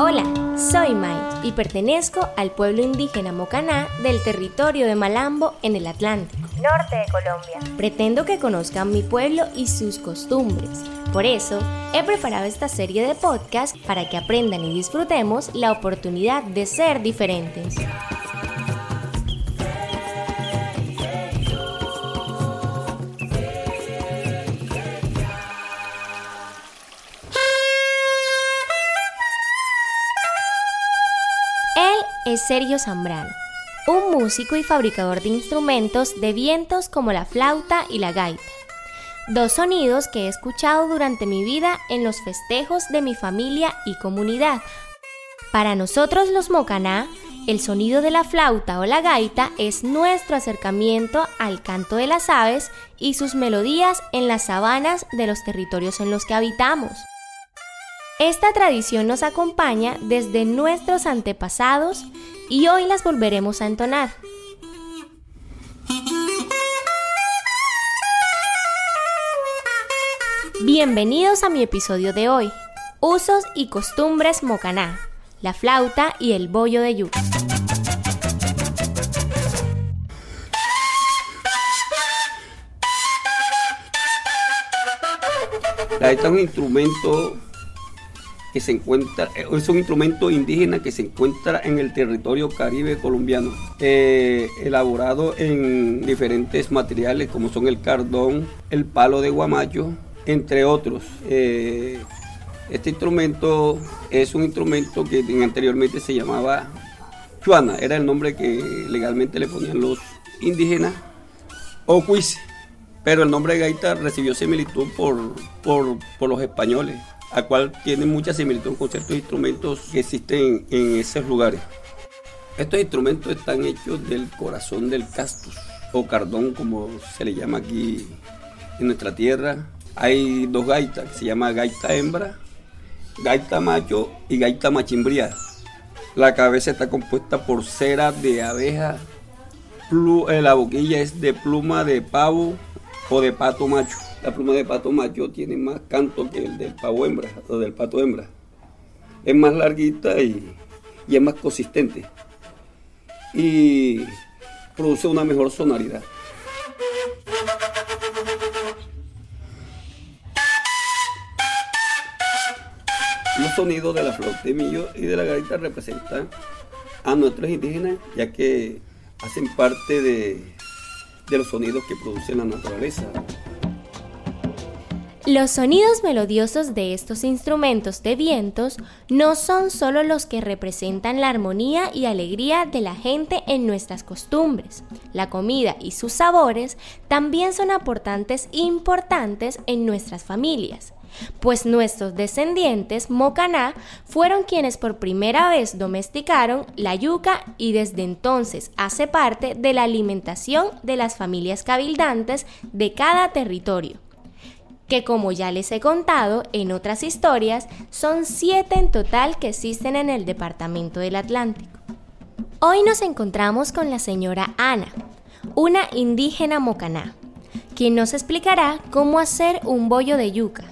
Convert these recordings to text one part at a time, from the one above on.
Hola, soy Mai y pertenezco al pueblo indígena Mocaná del territorio de Malambo en el Atlántico, norte de Colombia. Pretendo que conozcan mi pueblo y sus costumbres. Por eso, he preparado esta serie de podcasts para que aprendan y disfrutemos la oportunidad de ser diferentes. Es Sergio Zambrano, un músico y fabricador de instrumentos de vientos como la flauta y la gaita. Dos sonidos que he escuchado durante mi vida en los festejos de mi familia y comunidad. Para nosotros los mocaná, el sonido de la flauta o la gaita es nuestro acercamiento al canto de las aves y sus melodías en las sabanas de los territorios en los que habitamos. Esta tradición nos acompaña desde nuestros antepasados y hoy las volveremos a entonar. Bienvenidos a mi episodio de hoy, Usos y costumbres mocaná, la flauta y el bollo de yuca. La es un instrumento se encuentra, es un instrumento indígena que se encuentra en el territorio caribe colombiano, eh, elaborado en diferentes materiales como son el cardón, el palo de guamayo, entre otros. Eh, este instrumento es un instrumento que anteriormente se llamaba chuana, era el nombre que legalmente le ponían los indígenas, o cuise, pero el nombre de gaita recibió similitud por, por los españoles a cual tiene mucha similitud con ciertos instrumentos que existen en esos lugares. Estos instrumentos están hechos del corazón del castus o cardón como se le llama aquí en nuestra tierra. Hay dos gaitas, se llama gaita hembra, gaita macho y gaita machimbría. La cabeza está compuesta por cera de abeja, eh, la boquilla es de pluma de pavo o de pato macho. La pluma de pato macho tiene más canto que el del pavo hembra o del pato hembra. Es más larguita y, es más consistente. Y produce una mejor sonoridad. Los sonidos de la flauta de millo y de la garita representan a nuestros indígenas, ya que hacen parte de, de los sonidos que produce la naturaleza. Los sonidos melodiosos de estos instrumentos de vientos no son solo los que representan la armonía y alegría de la gente en nuestras costumbres. La comida y sus sabores también son aportantes importantes en nuestras familias, pues nuestros descendientes mocaná fueron quienes por primera vez domesticaron la yuca y desde entonces hace parte de la alimentación de las familias cabildantes de cada territorio que como ya les he contado en otras historias, son siete en total que existen en el Departamento del Atlántico. Hoy nos encontramos con la señora Ana, una indígena mocaná, quien nos explicará cómo hacer un bollo de yuca,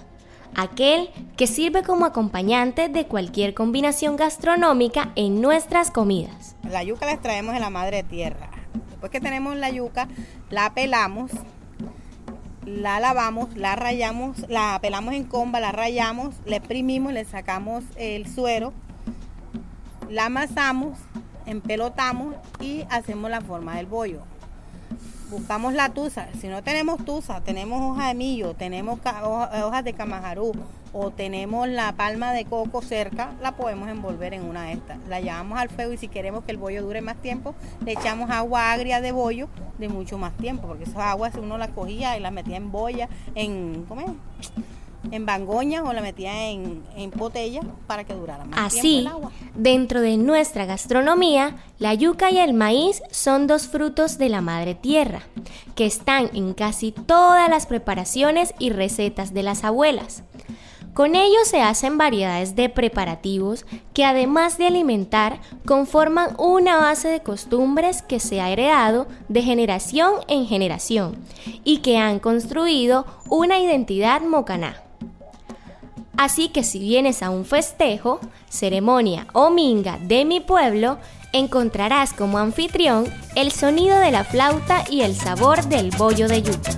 aquel que sirve como acompañante de cualquier combinación gastronómica en nuestras comidas. La yuca la extraemos de la madre tierra. Después que tenemos la yuca, la pelamos, la lavamos, la rayamos, la pelamos en comba, la rayamos, la exprimimos, le sacamos el suero, la amasamos, empelotamos y hacemos la forma del bollo buscamos la tusa. Si no tenemos tusa, tenemos hoja de millo, tenemos hojas de camajarú o tenemos la palma de coco cerca, la podemos envolver en una de estas. La llevamos al fuego y si queremos que el bollo dure más tiempo, le echamos agua agria de bollo de mucho más tiempo, porque esas aguas uno las cogía y las metía en boya, en, ¿cómo? En bangoña o la metía en, en botella para que durara más Así, tiempo el agua. dentro de nuestra gastronomía, la yuca y el maíz son dos frutos de la madre tierra, que están en casi todas las preparaciones y recetas de las abuelas. Con ellos se hacen variedades de preparativos que además de alimentar conforman una base de costumbres que se ha heredado de generación en generación y que han construido una identidad mocaná. Así que si vienes a un festejo, ceremonia o minga de mi pueblo, encontrarás como anfitrión el sonido de la flauta y el sabor del bollo de yuca.